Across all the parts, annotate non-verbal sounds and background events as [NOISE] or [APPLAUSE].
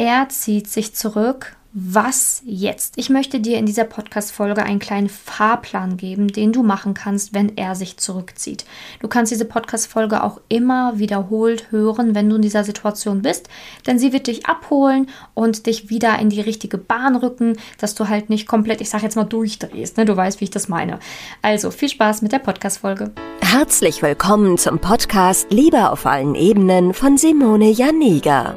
Er zieht sich zurück was jetzt? Ich möchte dir in dieser Podcast-Folge einen kleinen Fahrplan geben, den du machen kannst, wenn er sich zurückzieht. Du kannst diese Podcast-Folge auch immer wiederholt hören, wenn du in dieser Situation bist, denn sie wird dich abholen und dich wieder in die richtige Bahn rücken, dass du halt nicht komplett, ich sag jetzt mal, durchdrehst. Ne? Du weißt, wie ich das meine. Also viel Spaß mit der Podcast-Folge. Herzlich willkommen zum Podcast Liebe auf allen Ebenen von Simone Janiga.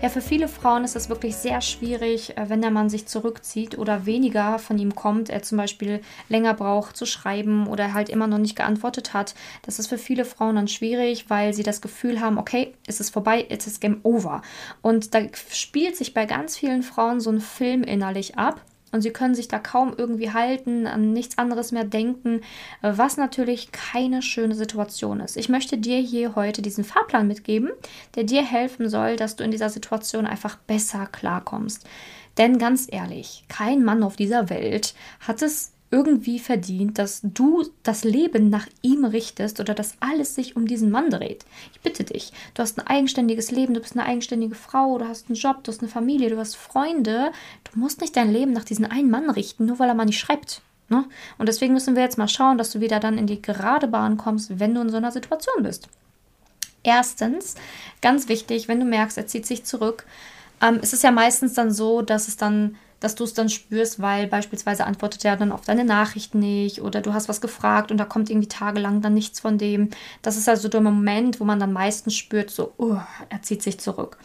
Ja, für viele Frauen ist es wirklich sehr schwierig, äh, wenn der Mann sich zurückzieht oder weniger von ihm kommt, er zum Beispiel länger braucht zu schreiben oder halt immer noch nicht geantwortet hat. Das ist für viele Frauen dann schwierig, weil sie das Gefühl haben, okay, es ist vorbei, es ist Game Over. Und da spielt sich bei ganz vielen Frauen so ein Film innerlich ab. Und sie können sich da kaum irgendwie halten, an nichts anderes mehr denken, was natürlich keine schöne Situation ist. Ich möchte dir hier heute diesen Fahrplan mitgeben, der dir helfen soll, dass du in dieser Situation einfach besser klarkommst. Denn ganz ehrlich, kein Mann auf dieser Welt hat es irgendwie verdient, dass du das Leben nach ihm richtest oder dass alles sich um diesen Mann dreht. Ich bitte dich, du hast ein eigenständiges Leben, du bist eine eigenständige Frau, du hast einen Job, du hast eine Familie, du hast Freunde. Du musst nicht dein Leben nach diesem einen Mann richten, nur weil er mal nicht schreibt. Ne? Und deswegen müssen wir jetzt mal schauen, dass du wieder dann in die gerade Bahn kommst, wenn du in so einer Situation bist. Erstens, ganz wichtig, wenn du merkst, er zieht sich zurück, ähm, es ist ja meistens dann so, dass es dann dass du es dann spürst, weil beispielsweise antwortet er dann auf deine Nachricht nicht oder du hast was gefragt und da kommt irgendwie tagelang dann nichts von dem. Das ist also der Moment, wo man dann meistens spürt, so, oh, er zieht sich zurück.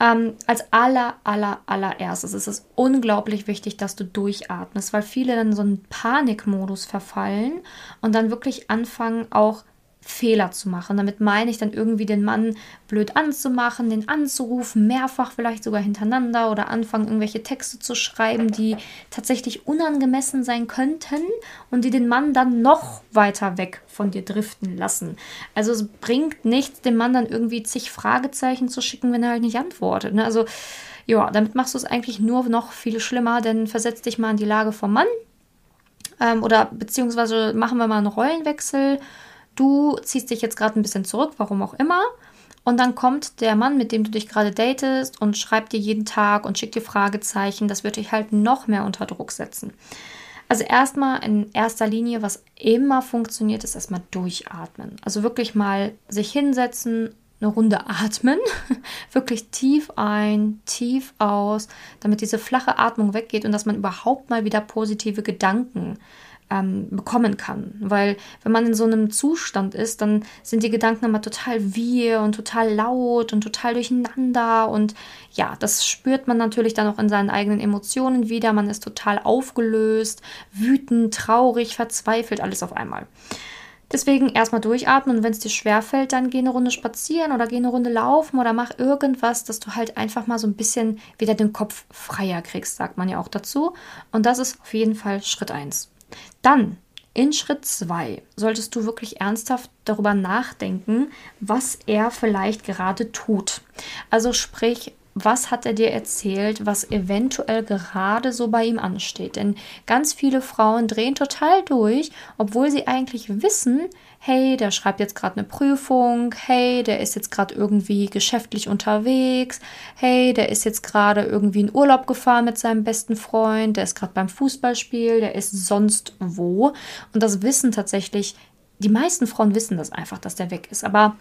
Ähm, als aller, aller, allererstes ist es unglaublich wichtig, dass du durchatmest, weil viele dann so einen Panikmodus verfallen und dann wirklich anfangen, auch Fehler zu machen. Damit meine ich dann irgendwie den Mann blöd anzumachen, den anzurufen, mehrfach vielleicht sogar hintereinander oder anfangen, irgendwelche Texte zu schreiben, die tatsächlich unangemessen sein könnten und die den Mann dann noch weiter weg von dir driften lassen. Also es bringt nichts, dem Mann dann irgendwie zig Fragezeichen zu schicken, wenn er halt nicht antwortet. Ne? Also ja, damit machst du es eigentlich nur noch viel schlimmer, denn versetz dich mal in die Lage vom Mann. Ähm, oder beziehungsweise machen wir mal einen Rollenwechsel Du ziehst dich jetzt gerade ein bisschen zurück, warum auch immer. Und dann kommt der Mann, mit dem du dich gerade datest und schreibt dir jeden Tag und schickt dir Fragezeichen. Das wird dich halt noch mehr unter Druck setzen. Also erstmal in erster Linie, was immer funktioniert, ist erstmal durchatmen. Also wirklich mal sich hinsetzen, eine Runde [LAUGHS] atmen, wirklich tief ein, tief aus, damit diese flache Atmung weggeht und dass man überhaupt mal wieder positive Gedanken ähm, bekommen kann. Weil wenn man in so einem Zustand ist, dann sind die Gedanken immer total wir und total laut und total durcheinander. Und ja, das spürt man natürlich dann auch in seinen eigenen Emotionen wieder. Man ist total aufgelöst, wütend, traurig, verzweifelt, alles auf einmal. Deswegen erstmal durchatmen und wenn es dir schwerfällt, dann geh eine Runde spazieren oder geh eine Runde laufen oder mach irgendwas, dass du halt einfach mal so ein bisschen wieder den Kopf freier kriegst, sagt man ja auch dazu. Und das ist auf jeden Fall Schritt 1. Dann in Schritt 2 solltest du wirklich ernsthaft darüber nachdenken, was er vielleicht gerade tut. Also sprich, was hat er dir erzählt, was eventuell gerade so bei ihm ansteht. Denn ganz viele Frauen drehen total durch, obwohl sie eigentlich wissen, hey, der schreibt jetzt gerade eine Prüfung, hey, der ist jetzt gerade irgendwie geschäftlich unterwegs, hey, der ist jetzt gerade irgendwie in Urlaub gefahren mit seinem besten Freund, der ist gerade beim Fußballspiel, der ist sonst wo. Und das wissen tatsächlich, die meisten Frauen wissen das einfach, dass der weg ist. Aber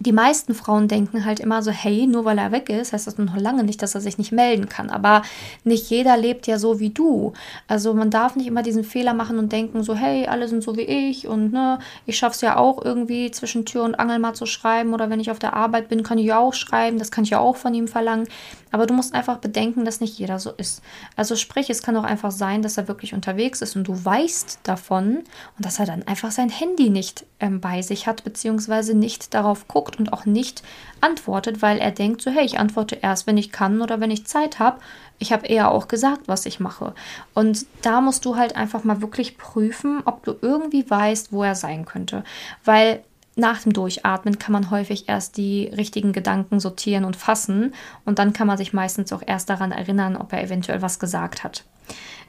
die meisten Frauen denken halt immer so, hey, nur weil er weg ist, heißt das noch lange nicht, dass er sich nicht melden kann. Aber nicht jeder lebt ja so wie du. Also man darf nicht immer diesen Fehler machen und denken so, hey, alle sind so wie ich und ne, ich schaff's ja auch irgendwie zwischen Tür und Angel mal zu schreiben oder wenn ich auf der Arbeit bin, kann ich ja auch schreiben, das kann ich ja auch von ihm verlangen. Aber du musst einfach bedenken, dass nicht jeder so ist. Also sprich, es kann auch einfach sein, dass er wirklich unterwegs ist und du weißt davon und dass er dann einfach sein Handy nicht ähm, bei sich hat, beziehungsweise nicht darauf guckt guckt und auch nicht antwortet, weil er denkt so, hey, ich antworte erst, wenn ich kann oder wenn ich Zeit habe. Ich habe eher auch gesagt, was ich mache. Und da musst du halt einfach mal wirklich prüfen, ob du irgendwie weißt, wo er sein könnte. Weil nach dem Durchatmen kann man häufig erst die richtigen Gedanken sortieren und fassen und dann kann man sich meistens auch erst daran erinnern, ob er eventuell was gesagt hat.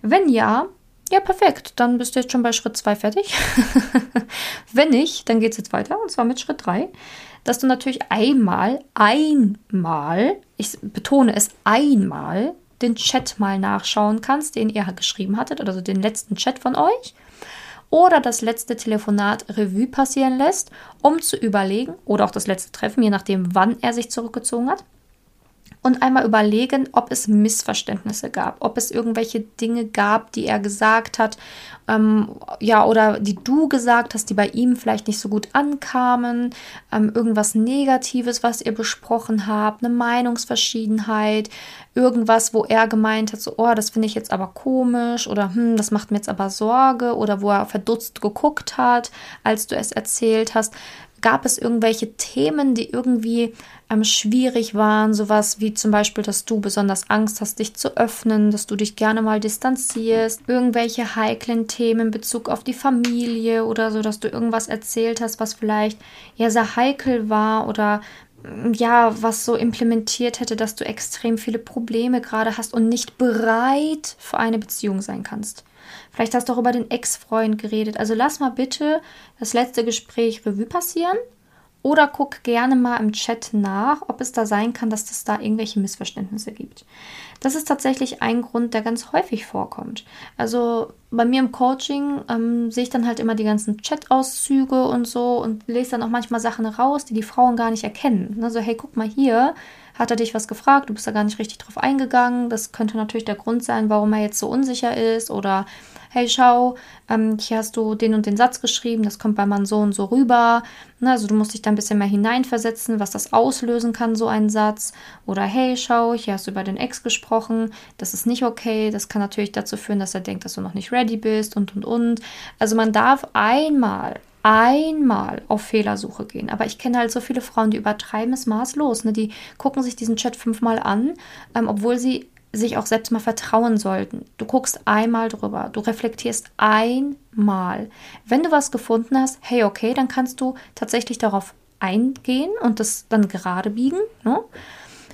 Wenn ja, ja, perfekt, dann bist du jetzt schon bei Schritt 2 fertig. [LAUGHS] Wenn nicht, dann geht es jetzt weiter und zwar mit Schritt 3, dass du natürlich einmal, einmal, ich betone es einmal, den Chat mal nachschauen kannst, den ihr geschrieben hattet, also den letzten Chat von euch oder das letzte Telefonat Revue passieren lässt, um zu überlegen, oder auch das letzte Treffen, je nachdem, wann er sich zurückgezogen hat, und einmal überlegen, ob es Missverständnisse gab, ob es irgendwelche Dinge gab, die er gesagt hat, ähm, ja, oder die du gesagt hast, die bei ihm vielleicht nicht so gut ankamen, ähm, irgendwas Negatives, was ihr besprochen habt, eine Meinungsverschiedenheit, irgendwas, wo er gemeint hat, so, oh, das finde ich jetzt aber komisch oder hm, das macht mir jetzt aber Sorge oder wo er verdutzt geguckt hat, als du es erzählt hast. Gab es irgendwelche Themen, die irgendwie ähm, schwierig waren, sowas wie zum Beispiel, dass du besonders Angst hast, dich zu öffnen, dass du dich gerne mal distanzierst, irgendwelche heiklen Themen in Bezug auf die Familie oder so, dass du irgendwas erzählt hast, was vielleicht ja sehr heikel war oder mm, ja, was so implementiert hätte, dass du extrem viele Probleme gerade hast und nicht bereit für eine Beziehung sein kannst. Vielleicht hast du auch über den Ex-Freund geredet. Also lass mal bitte das letzte Gespräch Revue passieren oder guck gerne mal im Chat nach, ob es da sein kann, dass es da irgendwelche Missverständnisse gibt. Das ist tatsächlich ein Grund, der ganz häufig vorkommt. Also bei mir im Coaching ähm, sehe ich dann halt immer die ganzen Chat-Auszüge und so und lese dann auch manchmal Sachen raus, die die Frauen gar nicht erkennen. Also hey, guck mal hier, hat er dich was gefragt, du bist da gar nicht richtig drauf eingegangen. Das könnte natürlich der Grund sein, warum er jetzt so unsicher ist oder hey, schau, ähm, hier hast du den und den Satz geschrieben, das kommt bei Mann so und so rüber. Ne, also du musst dich da ein bisschen mehr hineinversetzen, was das auslösen kann, so ein Satz. Oder hey, schau, hier hast du über den Ex gesprochen, das ist nicht okay. Das kann natürlich dazu führen, dass er denkt, dass du noch nicht ready bist und und und. Also man darf einmal einmal auf Fehlersuche gehen. Aber ich kenne halt so viele Frauen, die übertreiben es maßlos. Ne? Die gucken sich diesen Chat fünfmal an, ähm, obwohl sie sich auch selbst mal vertrauen sollten. Du guckst einmal drüber, du reflektierst einmal. Wenn du was gefunden hast, hey, okay, dann kannst du tatsächlich darauf eingehen und das dann gerade biegen. Ne?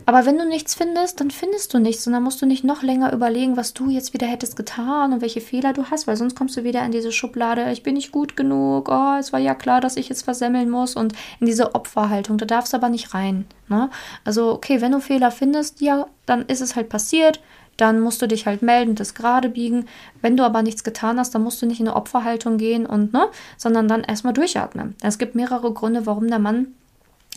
Aber wenn du nichts findest, dann findest du nichts und dann musst du nicht noch länger überlegen, was du jetzt wieder hättest getan und welche Fehler du hast, weil sonst kommst du wieder in diese Schublade, ich bin nicht gut genug, oh, es war ja klar, dass ich jetzt versemmeln muss und in diese Opferhaltung, da darfst du aber nicht rein. Ne? Also, okay, wenn du Fehler findest, ja, dann ist es halt passiert, dann musst du dich halt melden, das gerade biegen. Wenn du aber nichts getan hast, dann musst du nicht in eine Opferhaltung gehen und, ne, sondern dann erstmal durchatmen. Es gibt mehrere Gründe, warum der Mann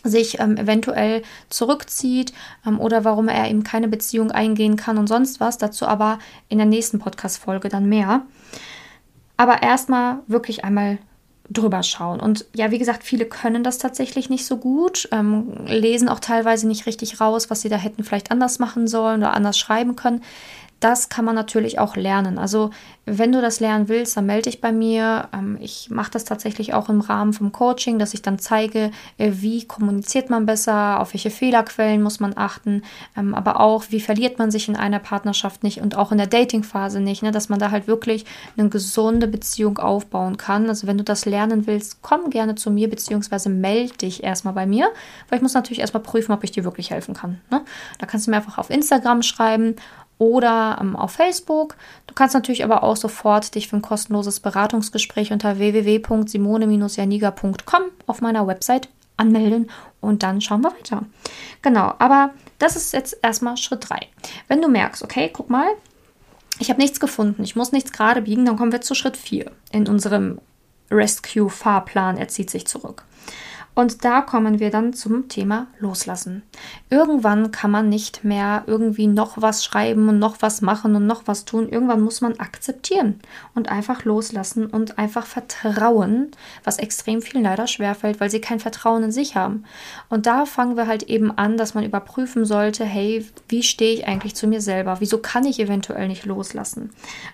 sich ähm, eventuell zurückzieht ähm, oder warum er eben keine Beziehung eingehen kann und sonst was. Dazu aber in der nächsten Podcast-Folge dann mehr. Aber erstmal wirklich einmal drüber schauen. Und ja, wie gesagt, viele können das tatsächlich nicht so gut, ähm, lesen auch teilweise nicht richtig raus, was sie da hätten vielleicht anders machen sollen oder anders schreiben können das kann man natürlich auch lernen. Also wenn du das lernen willst, dann melde dich bei mir. Ähm, ich mache das tatsächlich auch im Rahmen vom Coaching, dass ich dann zeige, äh, wie kommuniziert man besser, auf welche Fehlerquellen muss man achten, ähm, aber auch, wie verliert man sich in einer Partnerschaft nicht und auch in der Datingphase nicht, ne, dass man da halt wirklich eine gesunde Beziehung aufbauen kann. Also wenn du das lernen willst, komm gerne zu mir, beziehungsweise melde dich erstmal bei mir, weil ich muss natürlich erstmal prüfen, ob ich dir wirklich helfen kann. Ne? Da kannst du mir einfach auf Instagram schreiben oder ähm, auf Facebook. Du kannst natürlich aber auch sofort dich für ein kostenloses Beratungsgespräch unter www.simone-janiga.com auf meiner Website anmelden und dann schauen wir weiter. Genau, aber das ist jetzt erstmal Schritt 3. Wenn du merkst, okay, guck mal, ich habe nichts gefunden, ich muss nichts gerade biegen, dann kommen wir zu Schritt 4 in unserem Rescue-Fahrplan, er zieht sich zurück. Und da kommen wir dann zum Thema Loslassen. Irgendwann kann man nicht mehr irgendwie noch was schreiben und noch was machen und noch was tun. Irgendwann muss man akzeptieren und einfach loslassen und einfach vertrauen, was extrem vielen leider schwerfällt, weil sie kein Vertrauen in sich haben. Und da fangen wir halt eben an, dass man überprüfen sollte, hey, wie stehe ich eigentlich zu mir selber? Wieso kann ich eventuell nicht loslassen?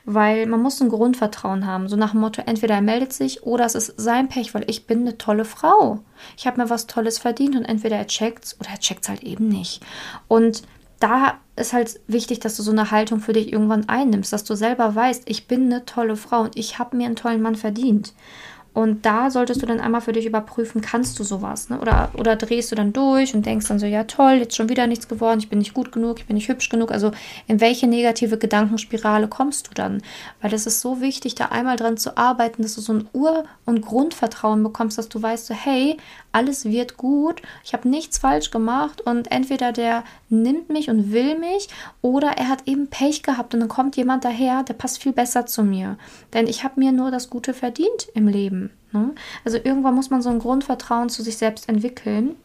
Weil man muss ein Grundvertrauen haben, so nach dem Motto, entweder er meldet sich oder es ist sein Pech, weil ich bin eine tolle Frau. Ich habe mir was Tolles verdient und entweder er checkt's oder er checkt's halt eben nicht. Und da ist halt wichtig, dass du so eine Haltung für dich irgendwann einnimmst, dass du selber weißt, ich bin eine tolle Frau und ich habe mir einen tollen Mann verdient. Und da solltest du dann einmal für dich überprüfen, kannst du sowas? Ne? Oder, oder drehst du dann durch und denkst dann so, ja toll, jetzt schon wieder nichts geworden, ich bin nicht gut genug, ich bin nicht hübsch genug. Also in welche negative Gedankenspirale kommst du dann? Weil es ist so wichtig, da einmal dran zu arbeiten, dass du so ein Ur- und Grundvertrauen bekommst, dass du weißt, so, hey, alles wird gut, ich habe nichts falsch gemacht und entweder der nimmt mich und will mich oder er hat eben Pech gehabt und dann kommt jemand daher, der passt viel besser zu mir. Denn ich habe mir nur das Gute verdient im Leben. Ne? Also irgendwann muss man so ein Grundvertrauen zu sich selbst entwickeln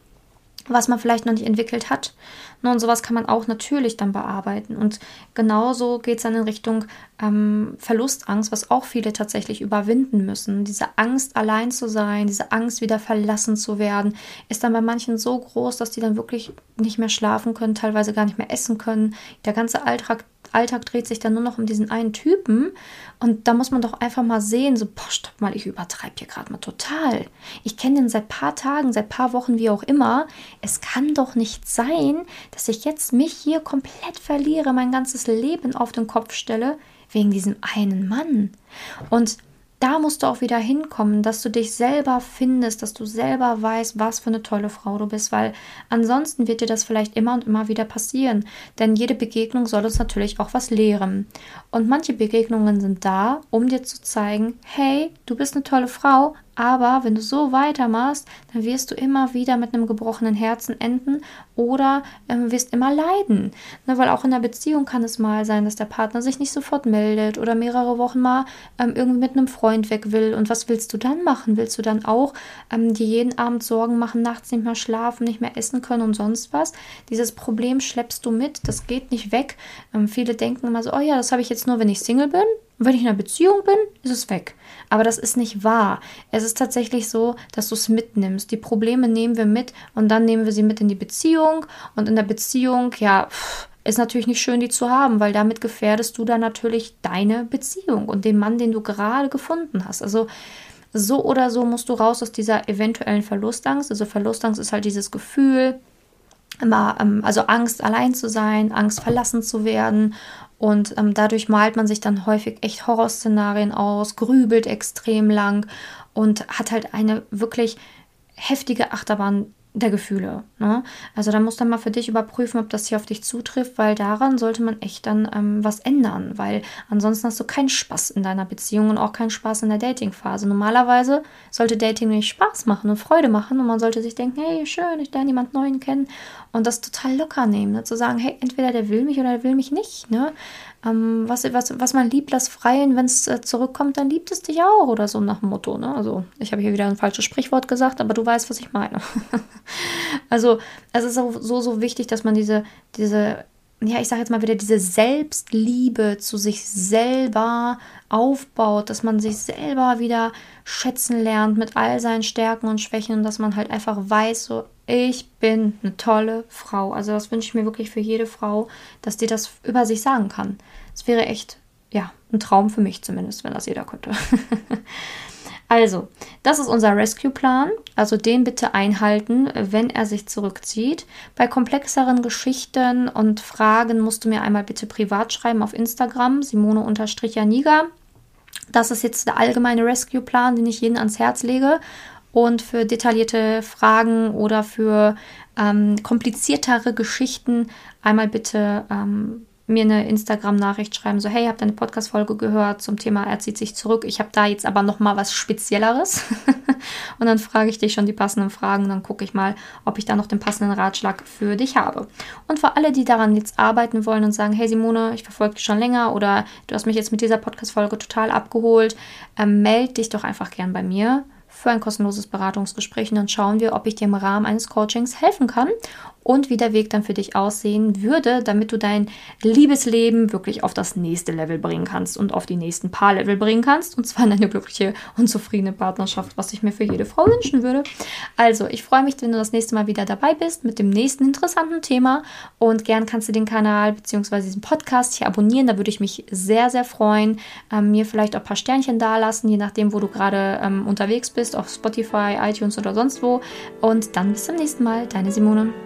was man vielleicht noch nicht entwickelt hat. Und sowas kann man auch natürlich dann bearbeiten. Und genauso geht es dann in Richtung ähm, Verlustangst, was auch viele tatsächlich überwinden müssen. Diese Angst, allein zu sein, diese Angst, wieder verlassen zu werden, ist dann bei manchen so groß, dass die dann wirklich nicht mehr schlafen können, teilweise gar nicht mehr essen können. Der ganze Alltag Alltag dreht sich dann nur noch um diesen einen Typen. Und da muss man doch einfach mal sehen, so, boah, stopp mal, ich übertreibe hier gerade mal total. Ich kenne den seit paar Tagen, seit paar Wochen, wie auch immer. Es kann doch nicht sein, dass ich jetzt mich hier komplett verliere, mein ganzes Leben auf den Kopf stelle, wegen diesem einen Mann. Und da musst du auch wieder hinkommen, dass du dich selber findest, dass du selber weißt, was für eine tolle Frau du bist, weil ansonsten wird dir das vielleicht immer und immer wieder passieren. Denn jede Begegnung soll uns natürlich auch was lehren. Und manche Begegnungen sind da, um dir zu zeigen, hey, du bist eine tolle Frau, aber wenn du so weitermachst, dann wirst du immer wieder mit einem gebrochenen Herzen enden oder ähm, wirst immer leiden. Ne, weil auch in der Beziehung kann es mal sein, dass der Partner sich nicht sofort meldet oder mehrere Wochen mal ähm, irgendwie mit einem Freund weg will. Und was willst du dann machen? Willst du dann auch ähm, dir jeden Abend Sorgen machen, nachts nicht mehr schlafen, nicht mehr essen können und sonst was? Dieses Problem schleppst du mit, das geht nicht weg. Ähm, viele denken immer so, oh ja, das habe ich jetzt nur, wenn ich Single bin. Und wenn ich in einer Beziehung bin, ist es weg. Aber das ist nicht wahr. Es ist tatsächlich so, dass du es mitnimmst. Die Probleme nehmen wir mit und dann nehmen wir sie mit in die Beziehung. Und in der Beziehung, ja, ist natürlich nicht schön, die zu haben, weil damit gefährdest du dann natürlich deine Beziehung und den Mann, den du gerade gefunden hast. Also so oder so musst du raus aus dieser eventuellen Verlustangst. Also Verlustangst ist halt dieses Gefühl, immer, ähm, also Angst, allein zu sein, Angst, verlassen zu werden. Und ähm, dadurch malt man sich dann häufig echt Horrorszenarien aus, grübelt extrem lang und hat halt eine wirklich heftige Achterbahn der Gefühle. Ne? Also da musst du mal für dich überprüfen, ob das hier auf dich zutrifft, weil daran sollte man echt dann ähm, was ändern, weil ansonsten hast du keinen Spaß in deiner Beziehung und auch keinen Spaß in der Datingphase. Normalerweise sollte Dating nicht Spaß machen und Freude machen und man sollte sich denken, hey, schön, ich lerne jemand Neuen kennen und das total locker nehmen, ne? zu sagen, hey, entweder der will mich oder der will mich nicht. Ne? Ähm, was, was, was man liebt, lass freien, wenn es äh, zurückkommt, dann liebt es dich auch oder so nach dem Motto. Ne? Also ich habe hier wieder ein falsches Sprichwort gesagt, aber du weißt, was ich meine. [LAUGHS] also es ist so, so, so wichtig, dass man diese, diese ja, ich sage jetzt mal wieder, diese Selbstliebe zu sich selber aufbaut, dass man sich selber wieder schätzen lernt mit all seinen Stärken und Schwächen und dass man halt einfach weiß, so, ich bin eine tolle Frau. Also das wünsche ich mir wirklich für jede Frau, dass die das über sich sagen kann. Es wäre echt, ja, ein Traum für mich zumindest, wenn das jeder könnte. [LAUGHS] also, das ist unser Rescue-Plan. Also den bitte einhalten, wenn er sich zurückzieht. Bei komplexeren Geschichten und Fragen musst du mir einmal bitte privat schreiben auf Instagram, Simone-Janiga. Das ist jetzt der allgemeine Rescue-Plan, den ich jedem ans Herz lege. Und für detaillierte Fragen oder für ähm, kompliziertere Geschichten einmal bitte ähm, mir eine Instagram-Nachricht schreiben, so hey, ich habe deine Podcast-Folge gehört zum Thema er zieht sich zurück. Ich habe da jetzt aber noch mal was Spezielleres. [LAUGHS] und dann frage ich dich schon die passenden Fragen, dann gucke ich mal, ob ich da noch den passenden Ratschlag für dich habe. Und für alle, die daran jetzt arbeiten wollen und sagen, hey Simone, ich verfolge dich schon länger oder du hast mich jetzt mit dieser Podcast-Folge total abgeholt, ähm, melde dich doch einfach gern bei mir für ein kostenloses Beratungsgespräch. Und dann schauen wir, ob ich dir im Rahmen eines Coachings helfen kann und wie der Weg dann für dich aussehen würde, damit du dein Liebesleben wirklich auf das nächste Level bringen kannst und auf die nächsten paar Level bringen kannst. Und zwar in eine glückliche und zufriedene Partnerschaft, was ich mir für jede Frau wünschen würde. Also, ich freue mich, wenn du das nächste Mal wieder dabei bist mit dem nächsten interessanten Thema. Und gern kannst du den Kanal bzw. diesen Podcast hier abonnieren. Da würde ich mich sehr, sehr freuen. Ähm, mir vielleicht auch ein paar Sternchen dalassen, je nachdem, wo du gerade ähm, unterwegs bist, auf Spotify, iTunes oder sonst wo. Und dann bis zum nächsten Mal. Deine Simone.